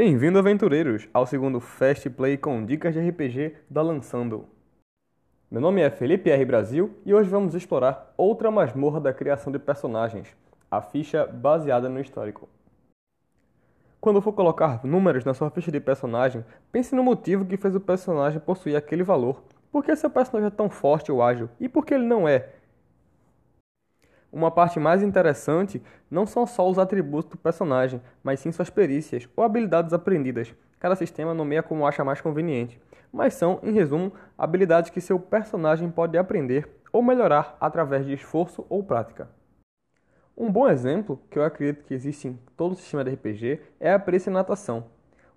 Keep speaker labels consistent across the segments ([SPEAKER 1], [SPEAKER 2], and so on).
[SPEAKER 1] Bem-vindo, aventureiros, ao segundo Fast Play com dicas de RPG da Lançando. Meu nome é Felipe R. Brasil e hoje vamos explorar outra masmorra da criação de personagens, a ficha baseada no histórico. Quando for colocar números na sua ficha de personagem, pense no motivo que fez o personagem possuir aquele valor. Por que seu personagem é tão forte ou ágil? E por que ele não é? Uma parte mais interessante não são só os atributos do personagem, mas sim suas perícias ou habilidades aprendidas. Cada sistema nomeia como acha mais conveniente, mas são, em resumo, habilidades que seu personagem pode aprender ou melhorar através de esforço ou prática. Um bom exemplo, que eu acredito que existe em todo o sistema de RPG, é a perícia em natação.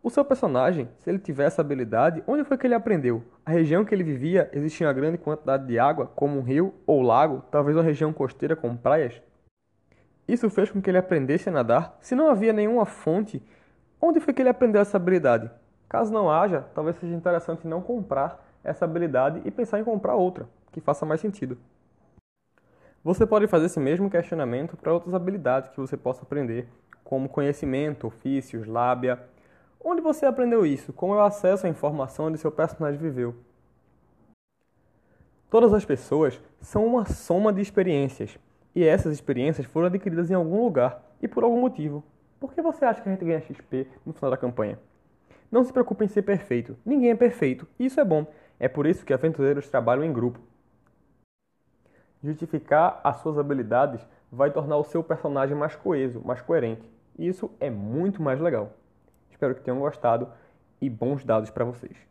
[SPEAKER 1] O seu personagem, se ele tiver essa habilidade, onde foi que ele aprendeu? A região que ele vivia existia uma grande quantidade de água, como um rio ou lago, talvez uma região costeira com praias? Isso fez com que ele aprendesse a nadar. Se não havia nenhuma fonte, onde foi que ele aprendeu essa habilidade? Caso não haja, talvez seja interessante não comprar essa habilidade e pensar em comprar outra, que faça mais sentido. Você pode fazer esse mesmo questionamento para outras habilidades que você possa aprender, como conhecimento, ofícios, lábia, Onde você aprendeu isso? Como é o acesso à informação onde seu personagem viveu? Todas as pessoas são uma soma de experiências, e essas experiências foram adquiridas em algum lugar e por algum motivo. Por que você acha que a gente ganha XP no final da campanha? Não se preocupe em ser perfeito. Ninguém é perfeito, e isso é bom. É por isso que aventureiros trabalham em grupo. Justificar as suas habilidades vai tornar o seu personagem mais coeso, mais coerente. E isso é muito mais legal. Espero que tenham gostado e bons dados para vocês.